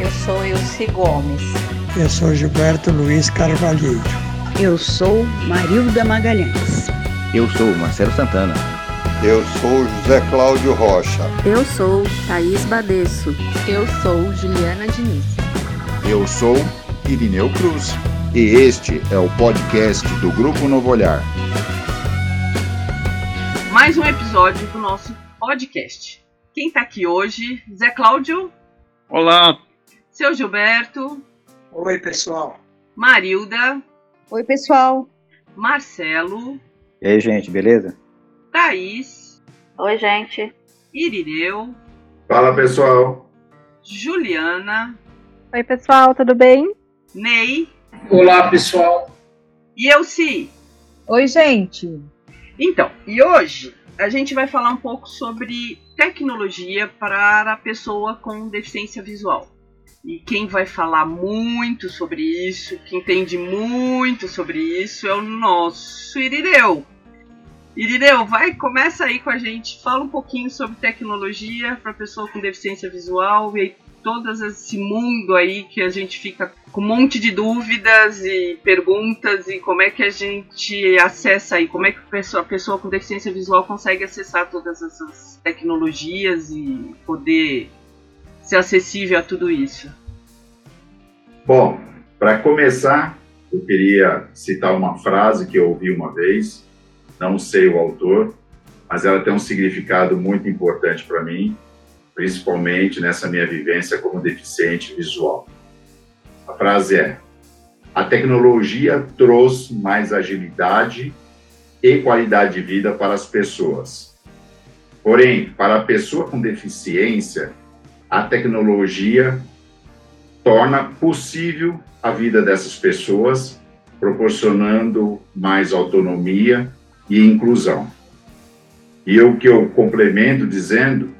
Eu sou Ilse Gomes. Eu sou Gilberto Luiz Carvalheiro. Eu sou Marilda Magalhães. Eu sou Marcelo Santana. Eu sou José Cláudio Rocha. Eu sou Thaís Badesso. Eu sou Juliana Diniz. Eu sou Irineu Cruz. E este é o podcast do Grupo Novo Olhar. Mais um episódio do nosso podcast. Quem está aqui hoje? Zé Cláudio. Olá. Seu Gilberto. Oi, pessoal. Marilda. Oi, pessoal. Marcelo. E aí, gente, beleza? Thaís. Oi, gente. Irineu. Fala, pessoal. Juliana. Oi, pessoal, tudo bem? Ney. Olá, pessoal. E eu, sim. Oi, gente. Então, e hoje a gente vai falar um pouco sobre tecnologia para a pessoa com deficiência visual. E quem vai falar muito sobre isso, que entende muito sobre isso, é o nosso Irineu. Irineu, vai, começa aí com a gente, fala um pouquinho sobre tecnologia para pessoa com deficiência visual e todo esse mundo aí que a gente fica com um monte de dúvidas e perguntas e como é que a gente acessa aí, como é que a pessoa, a pessoa com deficiência visual consegue acessar todas essas tecnologias e poder ser acessível a tudo isso. Bom, para começar, eu queria citar uma frase que eu ouvi uma vez, não sei o autor, mas ela tem um significado muito importante para mim, principalmente nessa minha vivência como deficiente visual. A frase é: A tecnologia trouxe mais agilidade e qualidade de vida para as pessoas. Porém, para a pessoa com deficiência, a tecnologia torna possível a vida dessas pessoas, proporcionando mais autonomia e inclusão. E o que eu complemento dizendo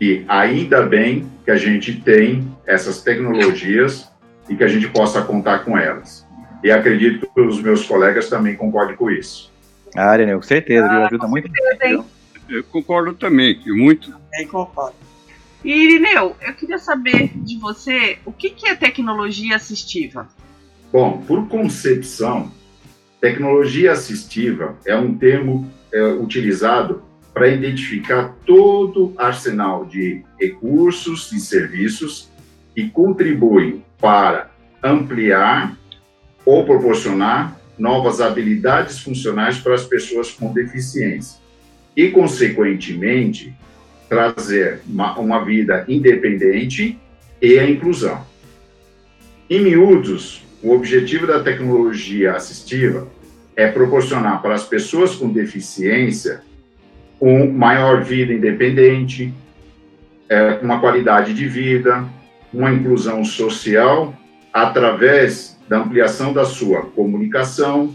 e ainda bem que a gente tem essas tecnologias e que a gente possa contar com elas. E acredito que os meus colegas também concordem com isso. Ah, Areneu, com certeza, ah, ajuda muito. Eu, eu concordo também, que muito. Também concordo. E Irineu, eu queria saber de você o que, que é tecnologia assistiva? Bom, por concepção, tecnologia assistiva é um termo é, utilizado para identificar todo arsenal de recursos e serviços que contribuem para ampliar ou proporcionar novas habilidades funcionais para as pessoas com deficiência e, consequentemente, trazer uma, uma vida independente e a inclusão. Em miúdos, o objetivo da tecnologia assistiva é proporcionar para as pessoas com deficiência com maior vida independente, é, uma qualidade de vida, uma inclusão social através da ampliação da sua comunicação,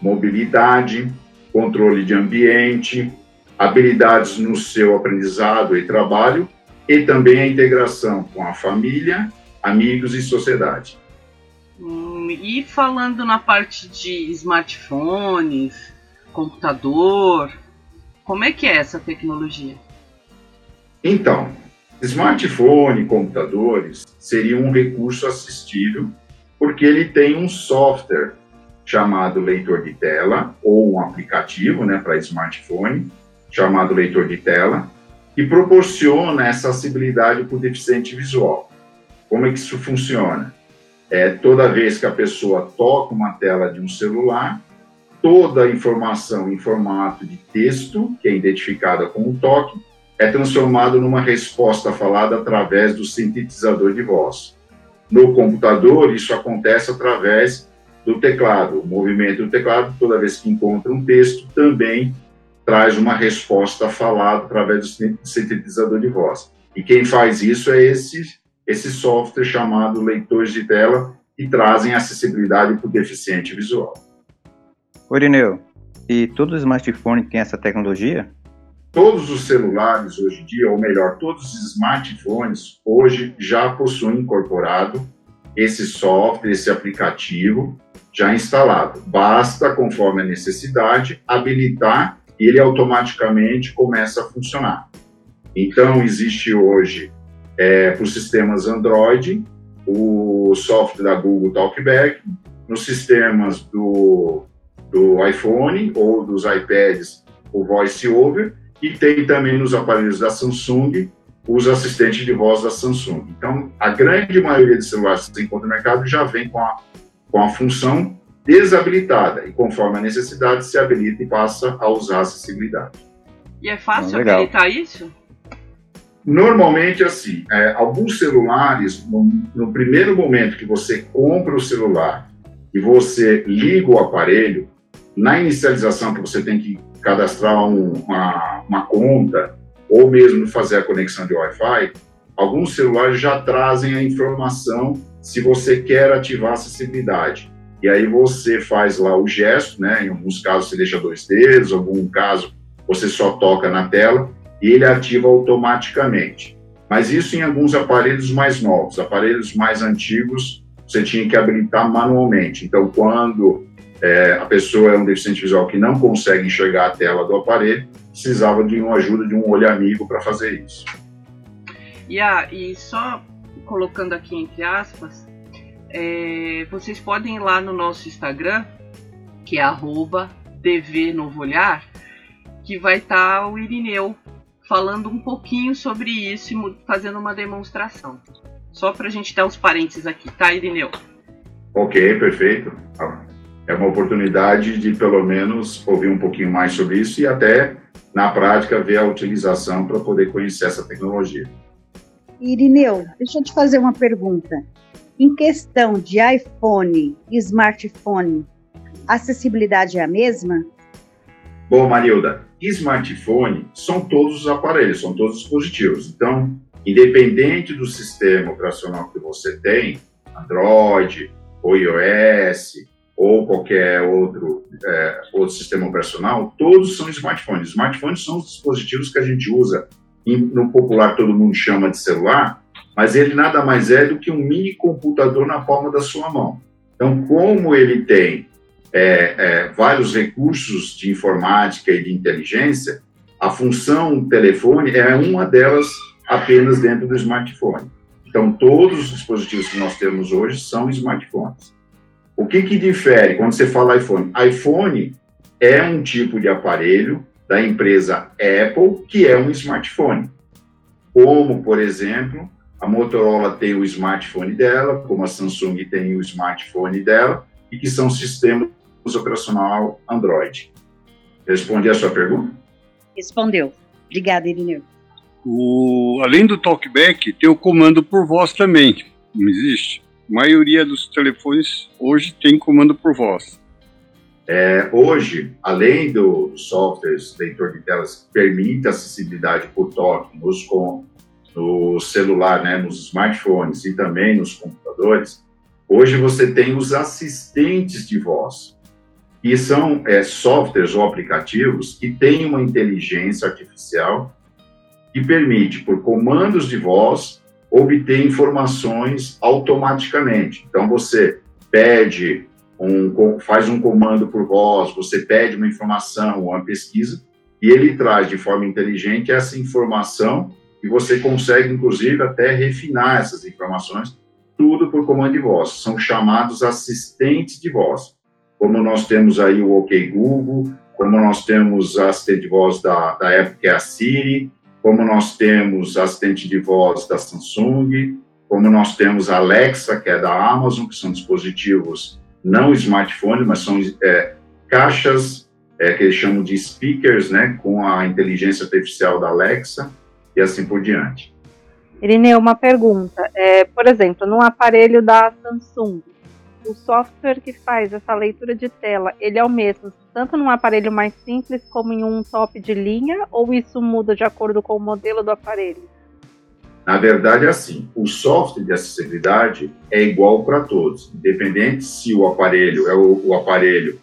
mobilidade, controle de ambiente, habilidades no seu aprendizado e trabalho e também a integração com a família, amigos e sociedade. Hum, e falando na parte de smartphones, computador, como é que é essa tecnologia? Então, smartphone, computadores seriam um recurso assistível porque ele tem um software chamado leitor de tela ou um aplicativo, né, para smartphone chamado leitor de tela que proporciona essa acessibilidade para o deficiente visual. Como é que isso funciona? É toda vez que a pessoa toca uma tela de um celular, toda a informação em formato de texto, que é identificada com o toque, é transformado numa resposta falada através do sintetizador de voz. No computador, isso acontece através do teclado. O movimento do teclado, toda vez que encontra um texto, também traz uma resposta falada através do sintetizador de voz. E quem faz isso é esse, esse software chamado leitores de tela que trazem acessibilidade para o deficiente visual. Orineu, e todos os smartphones têm essa tecnologia? Todos os celulares hoje em dia, ou melhor, todos os smartphones hoje já possuem incorporado esse software, esse aplicativo já instalado. Basta, conforme a necessidade, habilitar e ele automaticamente começa a funcionar. Então, existe hoje, é, para os sistemas Android, o software da Google Talkback, nos sistemas do, do iPhone ou dos iPads, o VoiceOver, e tem também nos aparelhos da Samsung os assistentes de voz da Samsung. Então, a grande maioria de celulares que se encontra no mercado já vem com a, com a função desabilitada e conforme a necessidade se habilita e passa a usar a acessibilidade. E é fácil ah, habilitar isso? Normalmente assim, é, alguns celulares no, no, primeiro momento que você compra o celular e você liga o aparelho, na inicialização que você tem que cadastrar um, uma, uma conta ou mesmo fazer a conexão de Wi-Fi, alguns celulares já trazem a informação se você quer ativar a acessibilidade. E aí você faz lá o gesto, né? Em alguns casos você deixa dois dedos, em algum caso você só toca na tela e ele ativa automaticamente. Mas isso em alguns aparelhos mais novos, aparelhos mais antigos, você tinha que habilitar manualmente. Então, quando é, a pessoa é um deficiente visual que não consegue enxergar a tela do aparelho, precisava de uma ajuda de um olho amigo para fazer isso. E, ah, e só colocando aqui entre aspas, é, vocês podem ir lá no nosso Instagram, que é arroba Olhar, que vai estar tá o Irineu falando um pouquinho sobre isso e fazendo uma demonstração. Só para a gente dar os parênteses aqui, tá, Irineu? Ok, perfeito. É uma oportunidade de, pelo menos, ouvir um pouquinho mais sobre isso e até, na prática, ver a utilização para poder conhecer essa tecnologia. Irineu, deixa eu te fazer uma pergunta. Em questão de iPhone e smartphone, a acessibilidade é a mesma? Bom, Marilda, smartphone são todos os aparelhos, são todos os dispositivos. Então, independente do sistema operacional que você tem, Android ou iOS ou qualquer outro, é, outro sistema operacional, todos são smartphones. Smartphones são os dispositivos que a gente usa, no popular todo mundo chama de celular, mas ele nada mais é do que um mini computador na palma da sua mão. Então, como ele tem é, é, vários recursos de informática e de inteligência, a função telefone é uma delas apenas dentro do smartphone. Então, todos os dispositivos que nós temos hoje são smartphones. O que, que difere quando você fala iPhone? iPhone é um tipo de aparelho da empresa Apple que é um smartphone. Como, por exemplo, a Motorola tem o smartphone dela, como a Samsung tem o smartphone dela, e que são sistemas operacional Android. Respondi a sua pergunta? Respondeu. Obrigada, Irineu. O, além do talkback, tem o comando por voz também. Não existe? A maioria dos telefones hoje tem comando por voz. É, hoje, além do software leitor de telas que permite acessibilidade por toque nos, com, no celular, né, nos smartphones e também nos computadores, hoje você tem os assistentes de voz, que são é, softwares ou aplicativos que têm uma inteligência artificial que permite, por comandos de voz, obter informações automaticamente. Então, você pede, um, faz um comando por voz, você pede uma informação uma pesquisa, e ele traz de forma inteligente essa informação e você consegue, inclusive, até refinar essas informações, tudo por comando de voz. São chamados assistentes de voz. Como nós temos aí o OK Google, como nós temos a assistente de voz da, da Apple, que é a Siri, como nós temos a assistente de voz da Samsung, como nós temos a Alexa, que é da Amazon, que são dispositivos não smartphones, mas são é, caixas é, que eles chamam de speakers, né, com a inteligência artificial da Alexa, e assim por diante. Irineu, uma pergunta. É, por exemplo, num aparelho da Samsung, o software que faz essa leitura de tela, ele é o mesmo, tanto num aparelho mais simples como em um top de linha, ou isso muda de acordo com o modelo do aparelho? Na verdade, é assim: o software de acessibilidade é igual para todos, independente se o aparelho é o, o aparelho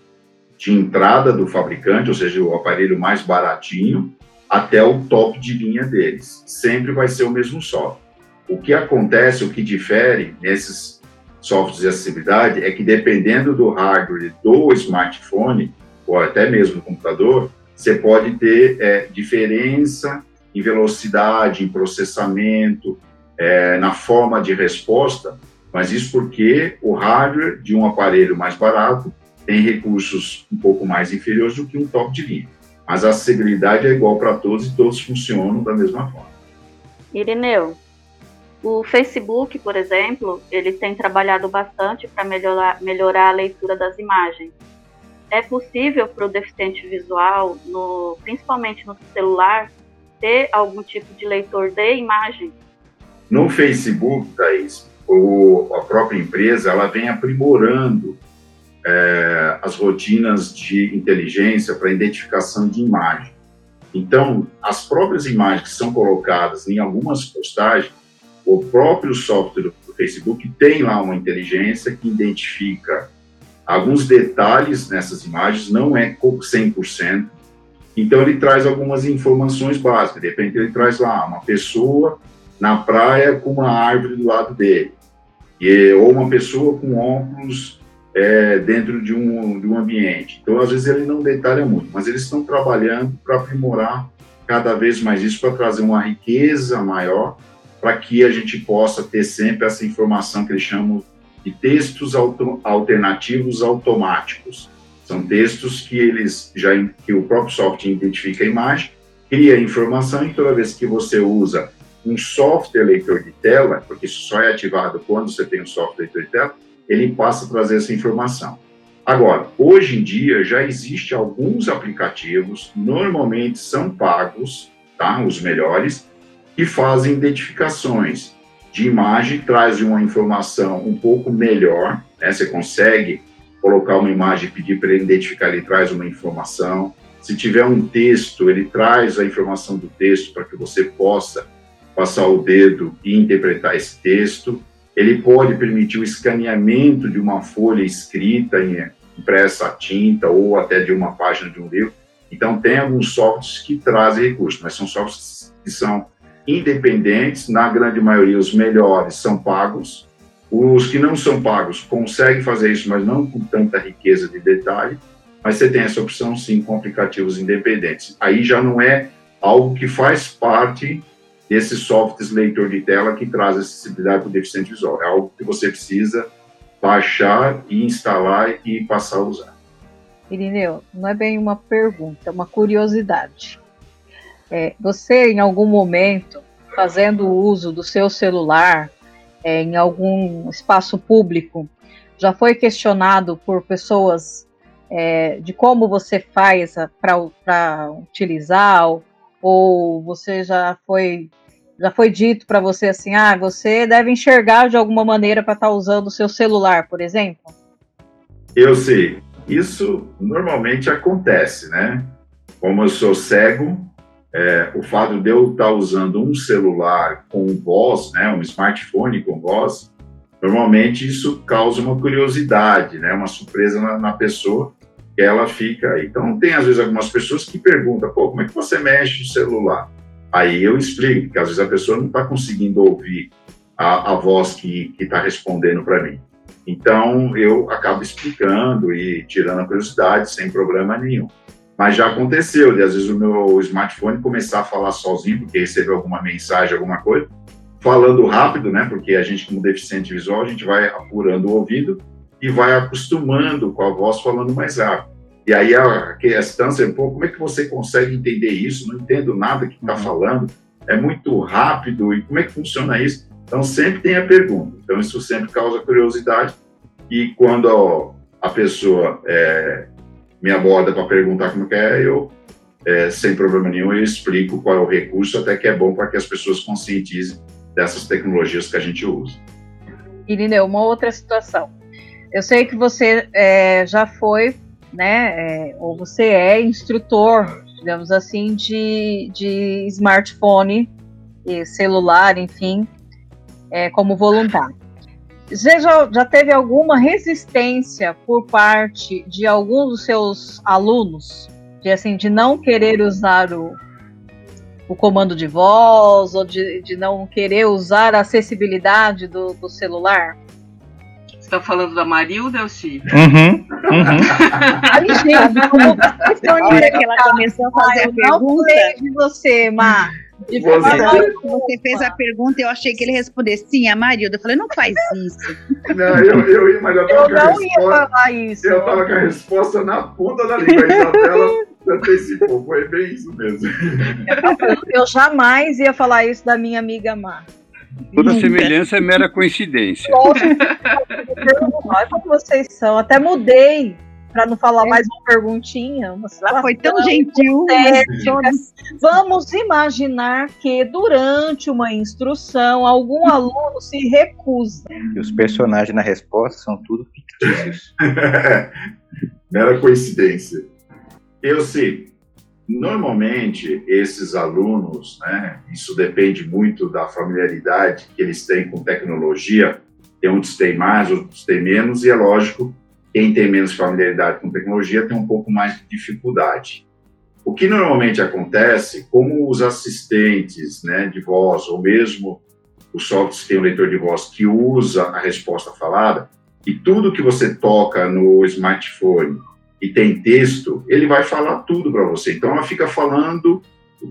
de entrada do fabricante, ou seja, o aparelho mais baratinho, até o top de linha deles. Sempre vai ser o mesmo software. O que acontece, o que difere nesses softwares de acessibilidade é que dependendo do hardware do smartphone ou até mesmo do computador, você pode ter é, diferença em velocidade, em processamento, é, na forma de resposta, mas isso porque o hardware de um aparelho mais barato tem recursos um pouco mais inferiores do que um top de linha. Mas a acessibilidade é igual para todos e todos funcionam da mesma forma. Irineu, o Facebook, por exemplo, ele tem trabalhado bastante para melhorar, melhorar a leitura das imagens. É possível para o deficiente visual, no, principalmente no celular, ter algum tipo de leitor de imagem? No Facebook, Thaís, o, a própria empresa ela vem aprimorando é, as rotinas de inteligência para identificação de imagem. Então, as próprias imagens que são colocadas em algumas postagens, o próprio software do Facebook tem lá uma inteligência que identifica alguns detalhes nessas imagens, não é 100%, então ele traz algumas informações básicas. De repente ele traz lá uma pessoa na praia com uma árvore do lado dele, e, ou uma pessoa com óculos é, dentro de um, de um ambiente. Então às vezes ele não detalha muito, mas eles estão trabalhando para aprimorar cada vez mais isso para trazer uma riqueza maior para que a gente possa ter sempre essa informação que eles chamam de textos auto, alternativos automáticos. São textos que eles já que o próprio software identifica a imagem, cria a informação e toda vez que você usa um software leitor de tela, porque isso só é ativado quando você tem um software leitor de tela, ele passa a trazer essa informação. Agora, hoje em dia já existe alguns aplicativos, normalmente são pagos, tá? Os melhores, que fazem identificações de imagem, trazem uma informação um pouco melhor, né? Você consegue colocar uma imagem e pedir para ele identificar, ele traz uma informação. Se tiver um texto, ele traz a informação do texto para que você possa passar o dedo e interpretar esse texto. Ele pode permitir o escaneamento de uma folha escrita, impressa a tinta ou até de uma página de um livro. Então, tem alguns softwares que trazem recursos, mas são softwares que são independentes, na grande maioria os melhores são pagos, os que não são pagos conseguem fazer isso, mas não com tanta riqueza de detalhe. Mas você tem essa opção, sim, com aplicativos independentes. Aí já não é algo que faz parte desses softwares leitor de tela que traz acessibilidade para o deficiente visual. É algo que você precisa baixar e instalar e passar a usar. Irineu, não é bem uma pergunta, é uma curiosidade. É, você, em algum momento, fazendo uso do seu celular, é, em algum espaço público, já foi questionado por pessoas é, de como você faz para utilizar, ou, ou você já foi já foi dito para você assim, ah, você deve enxergar de alguma maneira para estar tá usando o seu celular, por exemplo? Eu sei. Isso normalmente acontece, né? Como eu sou cego, é, o fato de eu estar usando um celular com voz, né, um smartphone com voz, normalmente isso causa uma curiosidade, né, uma surpresa na, na pessoa ela fica. Então tem às vezes algumas pessoas que perguntam, pô, como é que você mexe no celular? Aí eu explico, que às vezes a pessoa não está conseguindo ouvir a, a voz que está respondendo para mim. Então eu acabo explicando e tirando a curiosidade sem problema nenhum. Mas já aconteceu de às vezes o meu smartphone começar a falar sozinho, porque recebeu alguma mensagem, alguma coisa, falando rápido, né? Porque a gente, como deficiente visual, a gente vai apurando o ouvido e vai acostumando com a voz falando mais rápido. E aí a questão é, pô, como é que você consegue entender isso? Não entendo nada que está uhum. falando, é muito rápido, e como é que funciona isso? Então sempre tem a pergunta. Então isso sempre causa curiosidade, e quando a pessoa é, me aborda para perguntar como é, eu, é, sem problema nenhum, eu explico qual é o recurso, até que é bom para que as pessoas conscientizem dessas tecnologias que a gente usa. Irineu, uma outra situação. Eu sei que você é, já foi, né, é, ou você é instrutor, digamos assim, de, de smartphone celular, enfim, é, como voluntário. Você já, já teve alguma resistência por parte de alguns dos seus alunos, de assim, de não querer usar o, o comando de voz ou de, de não querer usar a acessibilidade do, do celular? Você está falando da Marilda, Elci? Uhum. uhum. Aí, gente, como hora que ela começou a fazer a eu não pergunta, falei de você, Má. De Você- alguma. você fez a pergunta, eu achei que ele respondesse sim, a Marilda. Eu falei, não faz isso. Não, eu, eu ia, mas eu Eu tava a não ia resposta. falar isso. Eu tava com a resposta na ponta da língua. A Isabela antecipou. Foi bem isso mesmo. Eu jamais ia falar isso da minha amiga Má. Toda semelhança é mera coincidência. Olha como vocês são. Até mudei para não falar mais uma perguntinha. Uma Ela foi tão gentil. hipotética. Vamos imaginar que durante uma instrução algum aluno se recusa. E os personagens na resposta são tudo fictícios. Mera coincidência. Eu sei. Normalmente, esses alunos, né, isso depende muito da familiaridade que eles têm com tecnologia. Tem uns têm mais, outros têm menos, e é lógico, quem tem menos familiaridade com tecnologia tem um pouco mais de dificuldade. O que normalmente acontece, como os assistentes né, de voz, ou mesmo os softwares que tem um leitor de voz que usa a resposta falada, e tudo que você toca no smartphone e tem texto, ele vai falar tudo para você. Então ela fica falando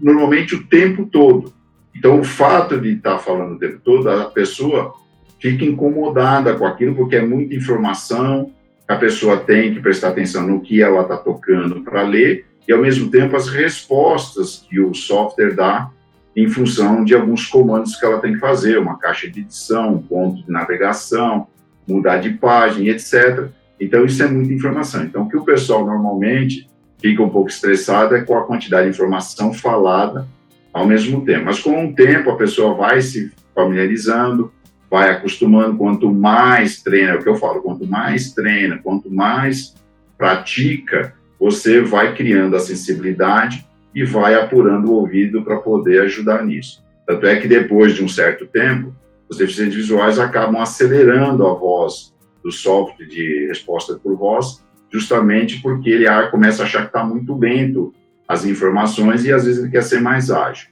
normalmente o tempo todo. Então o fato de estar falando o tempo todo, a pessoa fica incomodada com aquilo porque é muita informação, a pessoa tem que prestar atenção no que ela está tocando para ler e ao mesmo tempo as respostas que o software dá em função de alguns comandos que ela tem que fazer, uma caixa de edição, um ponto de navegação, mudar de página, etc. Então, isso é muita informação. Então, o que o pessoal normalmente fica um pouco estressado é com a quantidade de informação falada ao mesmo tempo. Mas, com o tempo, a pessoa vai se familiarizando, vai acostumando. Quanto mais treina, é o que eu falo, quanto mais treina, quanto mais pratica, você vai criando a sensibilidade e vai apurando o ouvido para poder ajudar nisso. Tanto é que depois de um certo tempo, os deficientes visuais acabam acelerando a voz do software de resposta por voz, justamente porque ele começa a achar que está muito lento as informações e às vezes ele quer ser mais ágil.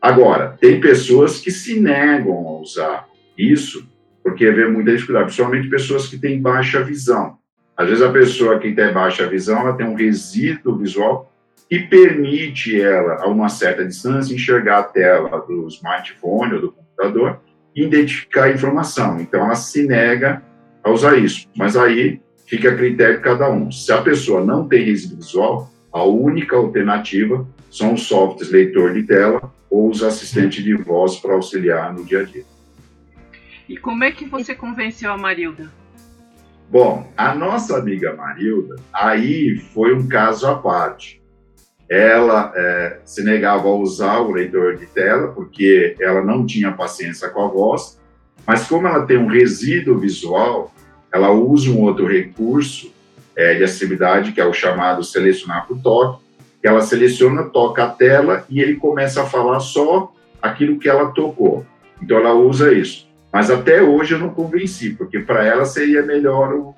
Agora, tem pessoas que se negam a usar isso porque vê muita dificuldade, principalmente pessoas que têm baixa visão. Às vezes a pessoa que tem baixa visão, ela tem um resíduo visual que permite ela, a uma certa distância, enxergar a tela do smartphone ou do computador e identificar a informação. Então, ela se nega a usar isso. Mas aí fica a critério de cada um. Se a pessoa não tem resíduo visual, a única alternativa são os softwares leitor de tela ou os assistentes de voz para auxiliar no dia a dia. E como é que você convenceu a Marilda? Bom, a nossa amiga Marilda, aí foi um caso à parte. Ela é, se negava a usar o leitor de tela porque ela não tinha paciência com a voz, mas como ela tem um resíduo visual, ela usa um outro recurso é, de acessibilidade, que é o chamado selecionar por toque, que ela seleciona, toca a tela e ele começa a falar só aquilo que ela tocou. Então ela usa isso. Mas até hoje eu não convenci, porque para ela seria melhor o,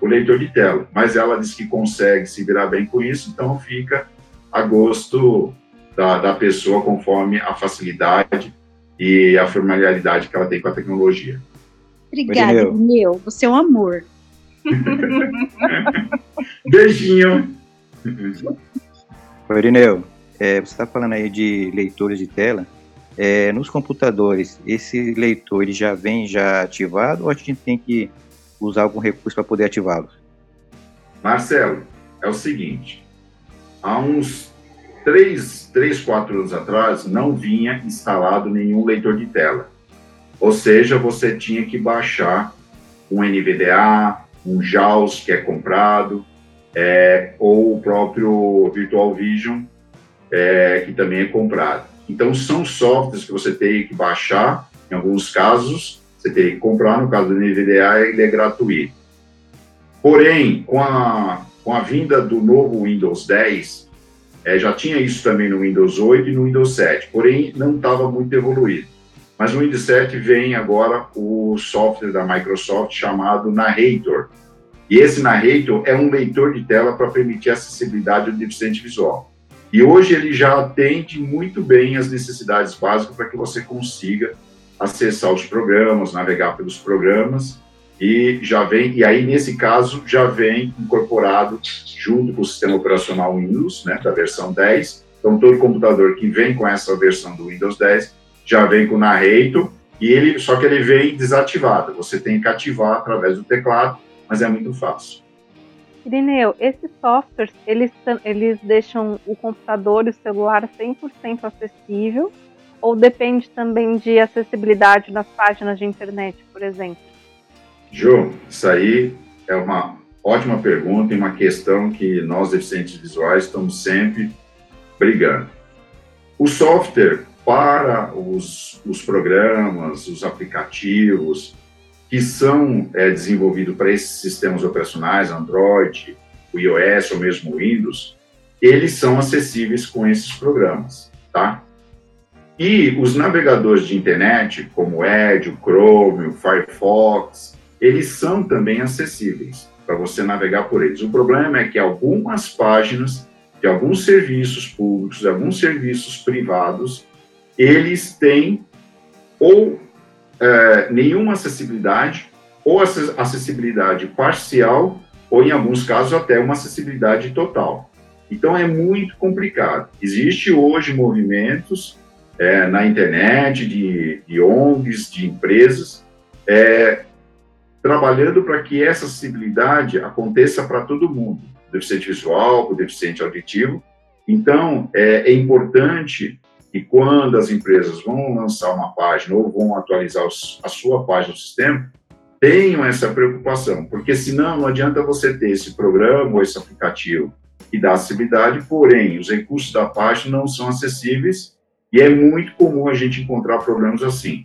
o, leitor de tela. Mas ela diz que consegue se virar bem com isso, então fica a gosto da, da pessoa conforme a facilidade e a familiaridade que ela tem com a tecnologia. Obrigada, meu. Você é um amor. Beijinho. Irineu, é, você está falando aí de leitores de tela. É, nos computadores, esse leitor ele já vem já ativado ou a gente tem que usar algum recurso para poder ativá-lo? Marcelo, é o seguinte: há uns 3, 3, 4 anos atrás, não vinha instalado nenhum leitor de tela. Ou seja, você tinha que baixar um NVDA, um JAWS que é comprado, é, ou o próprio Virtual Vision, é, que também é comprado. Então, são softwares que você tem que baixar, em alguns casos, você teria que comprar, no caso do NVDA, ele é gratuito. Porém, com a, com a vinda do novo Windows 10, É, já tinha isso também no Windows 8 e no Windows 7, porém não estava muito evoluído. Mas no Windows 7 vem agora o software da Microsoft chamado Narrator. E esse Narrator é um leitor de tela para permitir acessibilidade ao deficiente visual. E hoje ele já atende muito bem as necessidades básicas para que você consiga acessar os programas, navegar pelos programas e já vem e aí nesse caso já vem incorporado junto com o sistema operacional Windows, né, da versão 10. Então todo computador que vem com essa versão do Windows 10 já vem com o Narrator e ele só que ele vem desativado. Você tem que ativar através do teclado, mas é muito fácil. Irineu, esses softwares, eles, eles deixam o computador e o celular 100% acessível ou depende também de acessibilidade nas páginas de internet, por exemplo? Jô, isso aí é uma ótima pergunta e uma questão que nós, deficientes visuais, estamos sempre brigando. O software para os, os programas, os aplicativos que são é, desenvolvidos para esses sistemas operacionais, Android, o iOS ou mesmo o Windows, eles são acessíveis com esses programas, tá? E os navegadores de internet, como o Edge, o Chrome, o Firefox, eles são também acessíveis para você navegar por eles. O problema é que algumas páginas de alguns serviços públicos, de alguns serviços privados, eles têm ou é, nenhuma acessibilidade, ou acessibilidade parcial, ou em alguns casos até uma acessibilidade total. Então é muito complicado. Existe hoje movimentos é, na internet, de, de, ONGs, de empresas, é, trabalhando para que essa acessibilidade aconteça para todo mundo, deficiente visual, deficiente auditivo. Então, é, é, importante que quando as empresas vão lançar uma página ou vão atualizar os, a sua página no sistema, tenham essa preocupação, porque senão não adianta você ter esse programa ou esse aplicativo que dá acessibilidade, porém, os recursos da página não são acessíveis e é muito comum a gente encontrar problemas assim.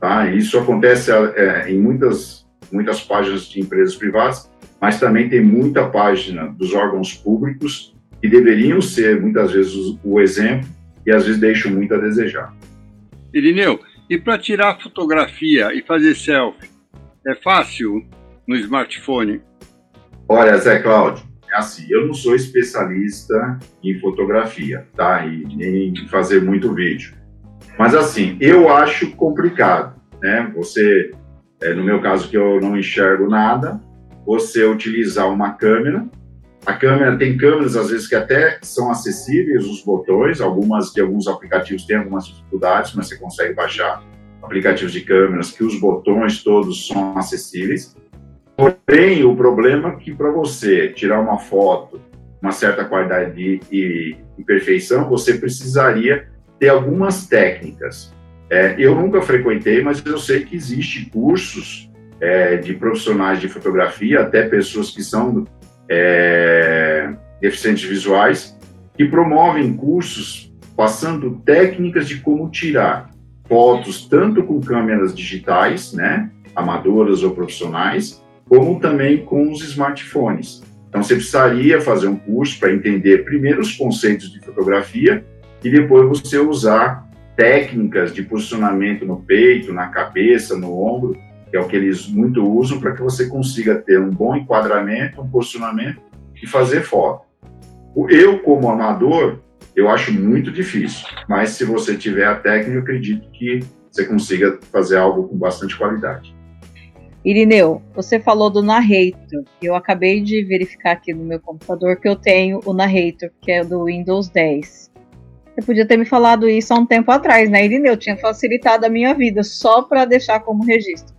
Tá? Isso acontece é, em muitas, muitas páginas de empresas privadas, mas também tem muita página dos órgãos públicos que deveriam ser, muitas vezes, o exemplo e às vezes deixam muito a desejar. Irineu, e para tirar fotografia e fazer selfie, é fácil no smartphone? Olha, Zé Cláudio, assim, eu não sou especialista em fotografia, tá? E nem em fazer muito vídeo. Mas assim, eu acho complicado, né? Você, é, no meu caso que eu não enxergo nada, você utilizar uma câmera. A câmera tem câmeras às vezes que até são acessíveis os botões, algumas de alguns aplicativos têm algumas dificuldades, mas você consegue baixar aplicativos de câmeras que os botões todos são acessíveis. Porém, o problema é que para você tirar uma foto, uma certa qualidade e, e perfeição, você precisaria ter algumas técnicas. É, eu nunca frequentei, mas eu sei que existe cursos é, de profissionais de fotografia, até pessoas que são é, deficientes visuais, que promovem cursos passando técnicas de como tirar fotos tanto com câmeras digitais, né, amadoras ou profissionais, como também com os smartphones. Então, você precisaria fazer um curso para entender primeiro os conceitos de fotografia e depois você usar técnicas de posicionamento no peito, na cabeça, no ombro, que é o que eles muito usam para que você consiga ter um bom enquadramento, um posicionamento e fazer foto. Eu, como amador, eu acho muito difícil, mas se você tiver a técnica, eu acredito que você consiga fazer algo com bastante qualidade. Irineu, você falou do Narrator. Eu acabei de verificar aqui no meu computador que eu tenho o Narrator, que é do Windows 10. Você podia ter me falado isso há um tempo atrás, né, Irineu? Tinha facilitado a minha vida, só para deixar como registro.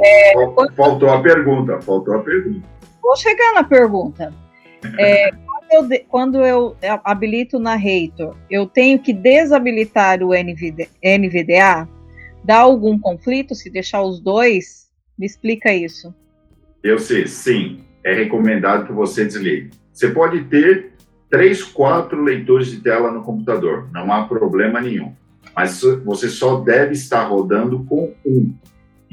É, faltou a pergunta, faltou a pergunta. Vou chegar na pergunta. É, quando, eu, quando eu habilito o Narrator, eu tenho que desabilitar o NVD, NVDA? Dá algum conflito se deixar os dois? Me explica isso. Eu sei, sim. É recomendado que você desligue. Você pode ter três, quatro leitores de tela no computador, não há problema nenhum. Mas você só deve estar rodando com um.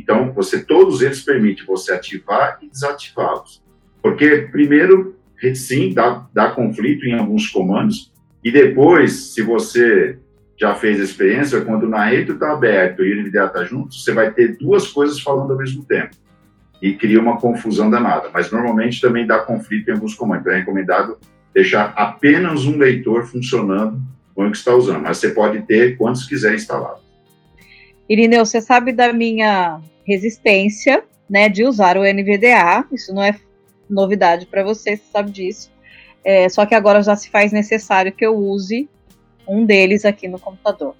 Então, você todos eles permite você ativar e desativá-los. Porque, primeiro, sim, dá, dá conflito em alguns comandos, E depois, se você já fez a experiência, quando o narrator está aberto e o NVDA está junto, você vai ter duas coisas falando ao mesmo tempo. E cria uma confusão danada. Mas normalmente também dá conflito em alguns comandos. Então é recomendado deixar apenas um leitor funcionando com o que está usando. Mas você pode ter quantos quiser instalado. Irineu, você sabe da minha resistência né, de usar o NVDA. Isso não é novidade para você, você sabe disso. É, só que agora já se faz necessário que eu use um deles aqui no computador.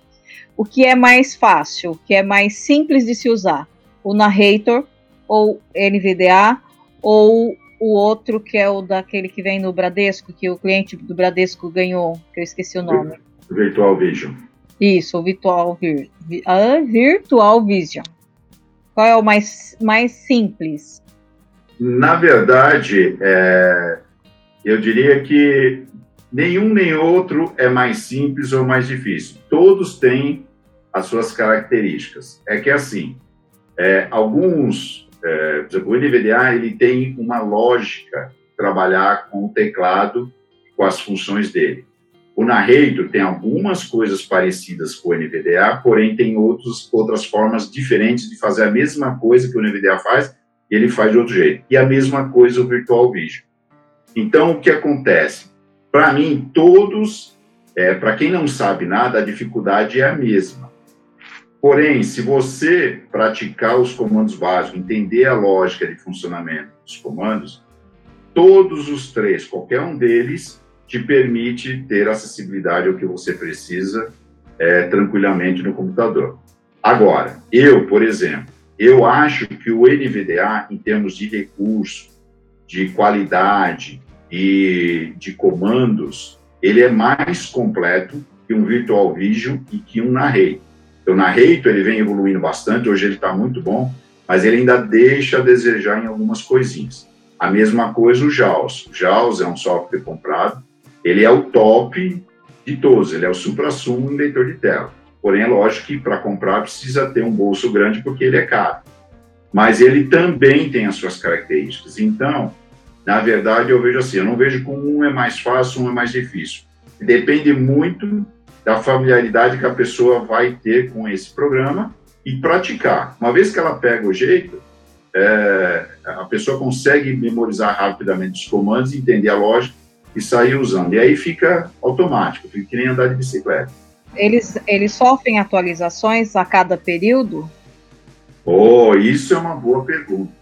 O que é mais fácil, o que é mais simples de se usar? O Narrator ou NVDA ou o outro que é o daquele que vem no Bradesco, que o cliente do Bradesco ganhou, que eu esqueci o nome. Virtual Vision. Isso, o Virtual, Vir, a Virtual Vision. Qual é o mais, mais simples? Na verdade, é, eu diria que nenhum nem outro é mais simples ou mais difícil. Todos têm as suas características. É que assim, é, alguns, é, por exemplo, o NVDA ele tem uma lógica trabalhar com o teclado, com as funções dele. O Narrator tem algumas coisas parecidas com o NVDA, porém tem outros, outras formas diferentes de fazer a mesma coisa que o NVDA faz, e ele faz de outro jeito. E a mesma coisa o Virtual Vision. Então, o que acontece? Para mim, todos, é, para quem não sabe nada, a dificuldade é a mesma. Porém, se você praticar os comandos básicos, entender a lógica de funcionamento dos comandos, todos os três, qualquer um deles, te permite ter acessibilidade ao que você precisa é, tranquilamente no computador. Agora, eu, por exemplo, eu acho que o NVDA, em termos de recurso, de qualidade e de comandos, ele é mais completo que um Virtual Vision e que um Narrator. O Narrator ele vem evoluindo bastante, hoje ele está muito bom, mas ele ainda deixa a desejar em algumas coisinhas. A mesma coisa o JAWS. O JAWS é um software comprado, ele é o top de todos, ele é o supra-sumo em leitor de tela. Porém, é lógico que para comprar precisa ter um bolso grande porque ele é caro. Mas ele também tem as suas características. Então, na verdade, eu vejo assim, eu não vejo como um é mais fácil, um é mais difícil. Depende muito da familiaridade que a pessoa vai ter com esse programa e praticar. Uma vez que ela pega o jeito, é, a pessoa consegue memorizar rapidamente os comandos, entender a lógica e sair usando. E aí fica automático, fica que nem andar de bicicleta. Eles, eles sofrem atualizações a cada período? Oh, isso é uma boa pergunta.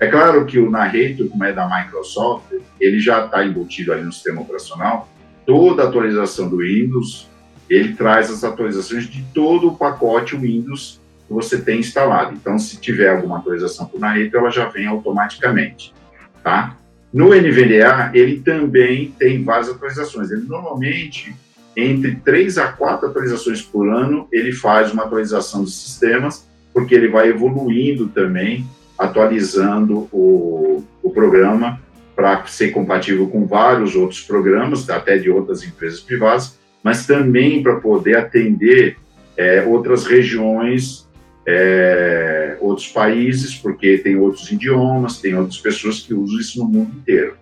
É claro que o Narrator, como é da Microsoft, ele já está embutido ali no sistema operacional. Toda atualização do Windows, ele traz as atualizações de todo o pacote Windows que você tem instalado. Então, se tiver alguma atualização para o Narrator, ela já vem automaticamente, tá? No NVDA, ele também tem várias atualizações. Ele normalmente, entre três a quatro atualizações por ano, ele faz uma atualização dos sistemas, porque ele vai evoluindo também, atualizando o, o programa para ser compatível com vários outros programas, até de outras empresas privadas, mas também para poder atender é, outras regiões é, outros países, porque tem outros idiomas, tem outras pessoas que usam isso no mundo inteiro.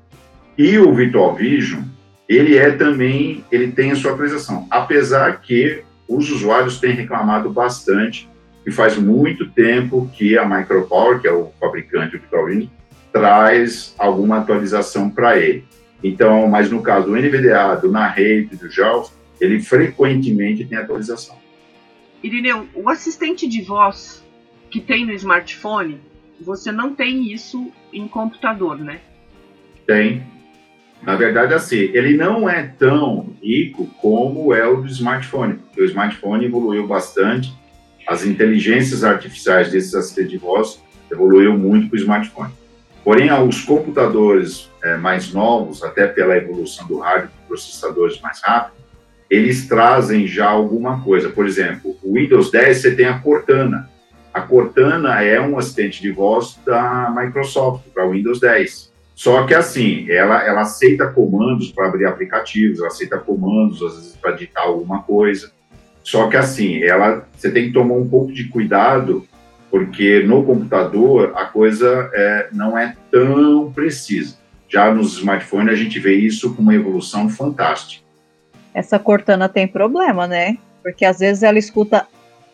E o Virtual Vision, ele é também, ele tem a sua atualização, apesar que os usuários têm reclamado bastante, e faz muito tempo que a Micropower, que é o fabricante do Virtual Vision, traz alguma atualização para ele. Então, mas no caso do NVDA, do Narrate, do JAWS, ele frequentemente tem atualização. Irineu, o assistente de voz que tem no smartphone, você não tem isso em computador, né? Tem. Na verdade, assim, ele não é tão rico como é o do smartphone, o smartphone evoluiu bastante, as inteligências artificiais desses assistentes de voz evoluiu muito com o smartphone. Porém, os computadores é, mais novos, até pela evolução do hardware, processadores mais rápidos, eles trazem já alguma coisa. Por exemplo, o Windows 10 você tem a Cortana. A Cortana é um assistente de voz da Microsoft para o Windows 10. Só que assim, ela, ela aceita comandos para abrir aplicativos, ela aceita comandos às vezes para digitar alguma coisa. Só que assim, ela você tem que tomar um pouco de cuidado porque no computador a coisa é, não é tão precisa. Já nos smartphones a gente vê isso com uma evolução fantástica. Essa Cortana tem problema, né? Porque às vezes ela escuta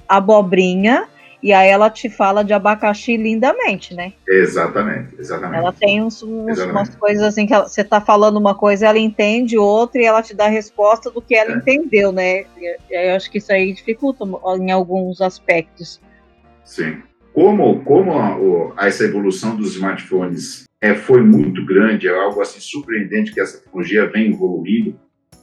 abobrinha e aí ela te fala de abacaxi lindamente, né? Exatamente, exatamente. Ela tem uns, uns umas coisas assim que ela, você tá falando uma coisa, ela entende outra e ela te dá a resposta do que ela é. entendeu, né? Eu acho que isso aí dificulta em alguns aspectos. Sim. Como, como a, essa evolução dos smartphones é, foi muito grande, é algo assim surpreendente que essa tecnologia vem evoluindo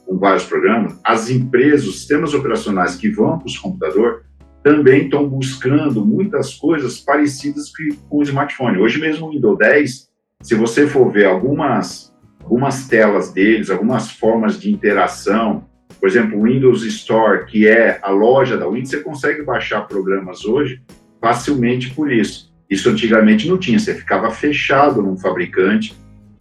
com vários programas, as empresas, os sistemas operacionais que vão para os computadores também estão buscando muitas coisas parecidas com o smartphone. Hoje mesmo o Windows 10, se você for ver algumas, algumas telas deles, algumas formas de interação, por exemplo, o Windows Store, que é a loja da Windows, você consegue baixar programas hoje facilmente por isso. Isso antigamente não tinha, você ficava fechado num fabricante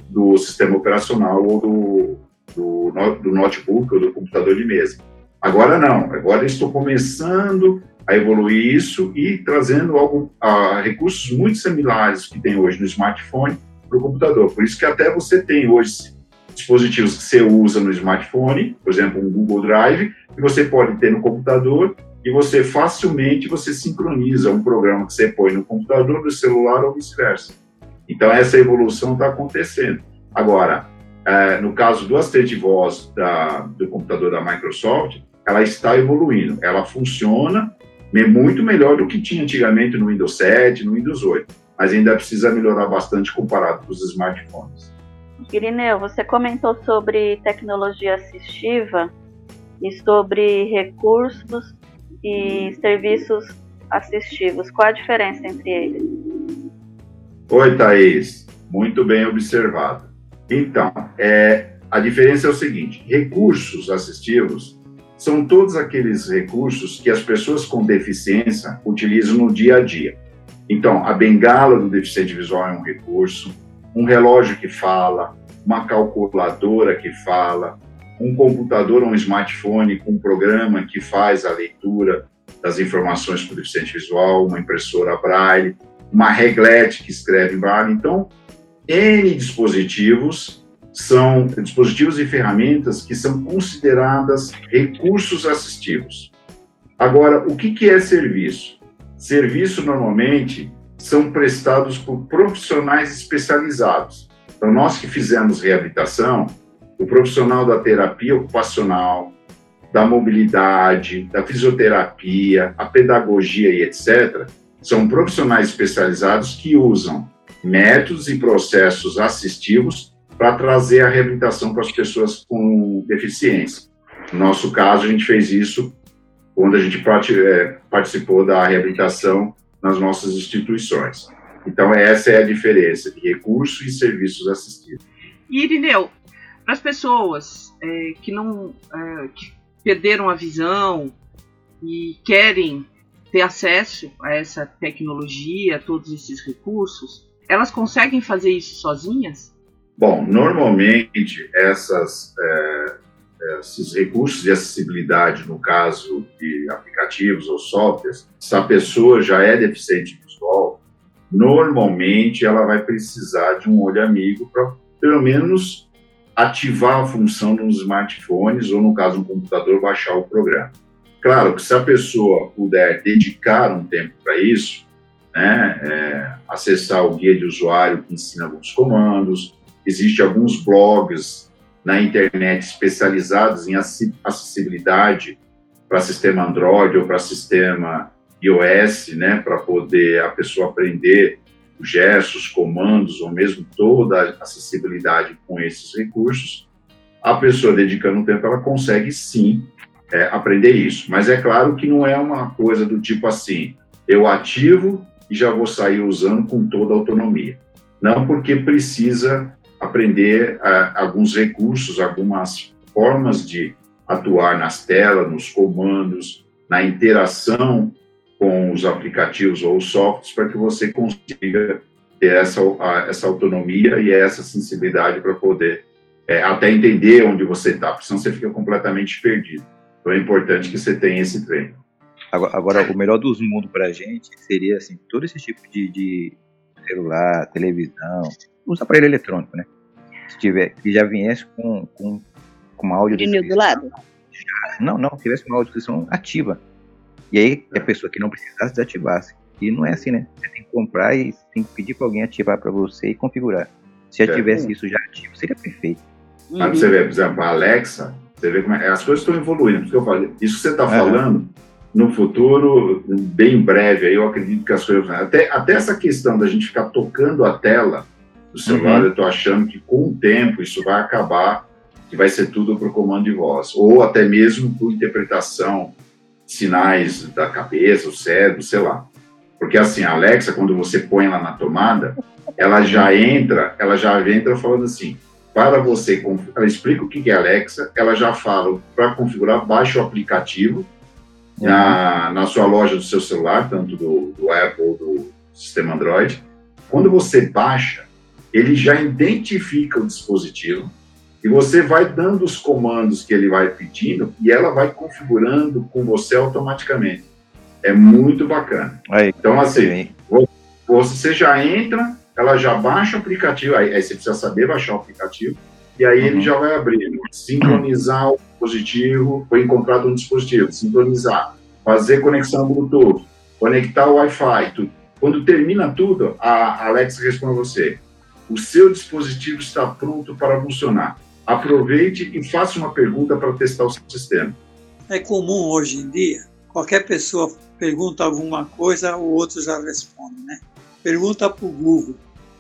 do sistema operacional ou do, do, do notebook ou do computador de mesa. Agora não, agora estou começando a evoluir isso e trazendo algo, a, recursos muito similares que tem hoje no smartphone para o computador. Por isso que até você tem hoje dispositivos que você usa no smartphone, por exemplo, um Google Drive, que você pode ter no computador e você facilmente você sincroniza um programa que você põe no computador, no celular ou vice-versa. Então essa evolução está acontecendo. Agora, é, no caso do assistente de voz da, do computador da Microsoft, ela está evoluindo. Ela funciona muito melhor do que tinha antigamente no Windows 7, no Windows 8, mas ainda precisa melhorar bastante comparado com os smartphones. Irineu, você comentou sobre tecnologia assistiva e sobre recursos e serviços assistivos. Qual a diferença entre eles? Oi, Thaís. Muito bem observado. Então, é, a diferença é o seguinte: recursos assistivos são todos aqueles recursos que as pessoas com deficiência utilizam no dia a dia. Então, a bengala do deficiente visual é um recurso, um relógio que fala, uma calculadora que fala, um computador ou um smartphone com um programa que faz a leitura das informações para o deficiente visual, uma impressora braille, uma reglete que escreve em braille. Então, N dispositivos são dispositivos e ferramentas que são consideradas recursos assistivos. Agora, o que, é serviço? Serviço, normalmente, são prestados por profissionais especializados. Então, nós que fizemos reabilitação, o profissional da terapia ocupacional, da mobilidade, da fisioterapia, a pedagogia e etc., são profissionais especializados que usam métodos e processos assistivos para trazer a reabilitação para as pessoas com deficiência. No nosso caso, a gente fez isso quando a gente é, participou da reabilitação nas nossas instituições. Então, essa é a diferença de recursos e serviços assistidos. E, Irineu, para as pessoas é, que não é, que perderam a visão e querem ter acesso a essa tecnologia, a todos esses recursos, elas conseguem fazer isso sozinhas? Bom, normalmente essas, é, esses recursos de acessibilidade, no caso de aplicativos ou softwares, se a pessoa já é deficiente visual, normalmente ela vai precisar de um olho amigo para, pelo menos, ativar a função nos smartphones ou, no caso, no computador, baixar o programa. Claro que se a pessoa puder dedicar um tempo para isso, né, é, acessar o guia de usuário que ensina alguns comandos, Existem alguns blogs na internet especializados em acessibilidade para sistema Android ou para sistema iOS, né, para poder a pessoa aprender os gestos, comandos ou mesmo toda a acessibilidade com esses recursos. A pessoa dedicando tempo, ela consegue sim é, aprender isso. Mas é claro que não é uma coisa do tipo assim, eu ativo e já vou sair usando com toda a autonomia. Não porque precisa aprender uh, alguns recursos, algumas formas de atuar nas telas, nos comandos, na interação com os aplicativos ou softwares para que você consiga ter essa, essa autonomia e essa sensibilidade para poder é, até entender onde você está, porque senão você fica completamente perdido. Então é importante que você tenha esse treino. Agora, agora o melhor dos mundos para a gente seria assim, todo esse tipo de, de celular, televisão, os aparelhos eletrônicos, né? Se tiver, que já viesse com, com, com áudio do lado. não, não, tivesse uma audiodescrição ativa. E aí a pessoa que não precisasse desativasse. E não é assim, né? Você tem que comprar e tem que pedir para alguém ativar para você e configurar. Se já tivesse isso já ativo, seria perfeito. Uhum. você vê, por exemplo, a Alexa, você vê como é, as coisas estão evoluindo. Porque eu falei, isso que você está falando, no futuro, bem breve, aí eu acredito que as coisas. Até, até essa questão da gente ficar tocando a tela do celular, uhum. eu estou achando que com o tempo isso vai acabar, que vai ser tudo por comando de voz. Ou até mesmo por interpretação, sinais da cabeça, o cérebro, sei lá. Porque assim, a Alexa, quando você põe ela na tomada, ela já entra, ela já entra falando assim, para você, ela explica o que é Alexa, ela já fala para configurar, baixa o aplicativo. Na, na sua loja do seu celular, tanto do, do Apple ou do sistema Android. Quando você baixa, ele já identifica o dispositivo e você vai dando os comandos que ele vai pedindo e ela vai configurando com você automaticamente. É muito bacana. Aí, então, assim, você já entra, ela já baixa o aplicativo, aí, aí, você precisa saber baixar o aplicativo, e aí uhum. ele já vai abrir, sincronizar o dispositivo, foi encontrado um dispositivo, sincronizar, fazer conexão Bluetooth, conectar o Wi-Fi, tudo. Quando termina tudo, a Alexa responde a você: o seu dispositivo está pronto para funcionar. Aproveite e faça uma pergunta para testar o sistema. É comum hoje em dia qualquer pessoa pergunta alguma coisa, o outro já responde, né? Pergunta para o Google.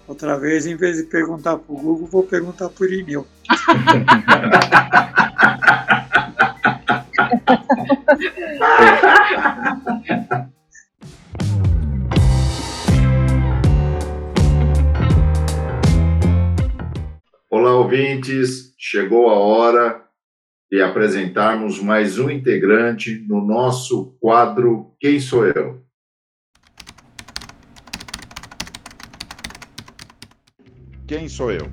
Outra vez, em vez de perguntar para o Google, vou perguntar para o Irineu. Olá, ouvintes. Chegou a hora e apresentarmos mais um integrante no nosso quadro Quem Sou Eu? Quem sou eu?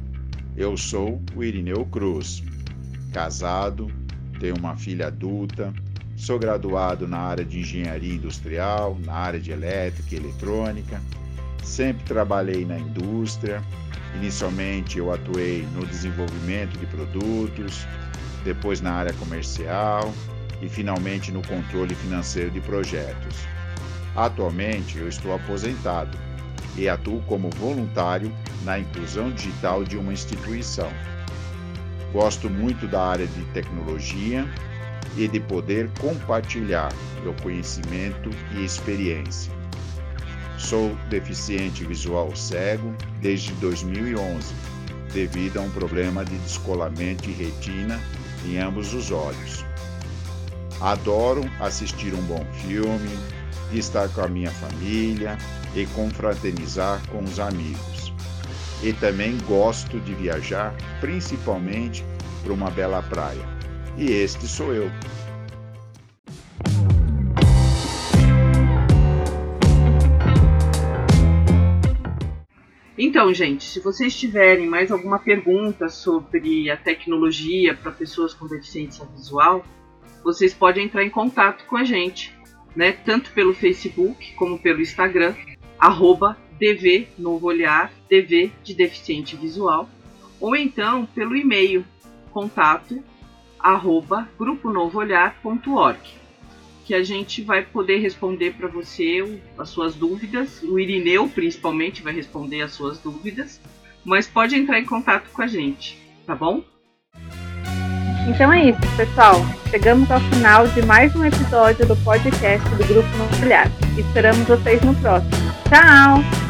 Eu sou o Irineu Cruz, casado, tenho uma filha adulta, sou graduado na área de engenharia industrial, na área de elétrica e eletrônica, sempre trabalhei na indústria. Inicialmente eu atuei no desenvolvimento de produtos, depois na área comercial e finalmente no controle financeiro de projetos. Atualmente eu estou aposentado e atuo como voluntário na inclusão digital de uma instituição. Gosto muito da área de tecnologia e de poder compartilhar meu conhecimento e experiência. Sou deficiente visual cego desde 2011, devido a um problema de descolamento de retina em ambos os olhos. Adoro assistir um bom filme, estar com a minha família e confraternizar com os amigos. E também gosto de viajar, principalmente para uma bela praia. E este sou eu. Então, gente, se vocês tiverem mais alguma pergunta sobre a tecnologia para pessoas com deficiência visual, vocês podem entrar em contato com a gente, né? Tanto pelo Facebook como pelo Instagram, arroba DV Novo Olhar, DV de Deficiente Visual, ou então pelo e-mail contato arroba gruponovoolhar.org que a gente vai poder responder para você as suas dúvidas. O Irineu, principalmente, vai responder as suas dúvidas. Mas pode entrar em contato com a gente, tá bom? Então é isso, pessoal. Chegamos ao final de mais um episódio do podcast do Grupo Nuclear. Esperamos vocês no próximo. Tchau!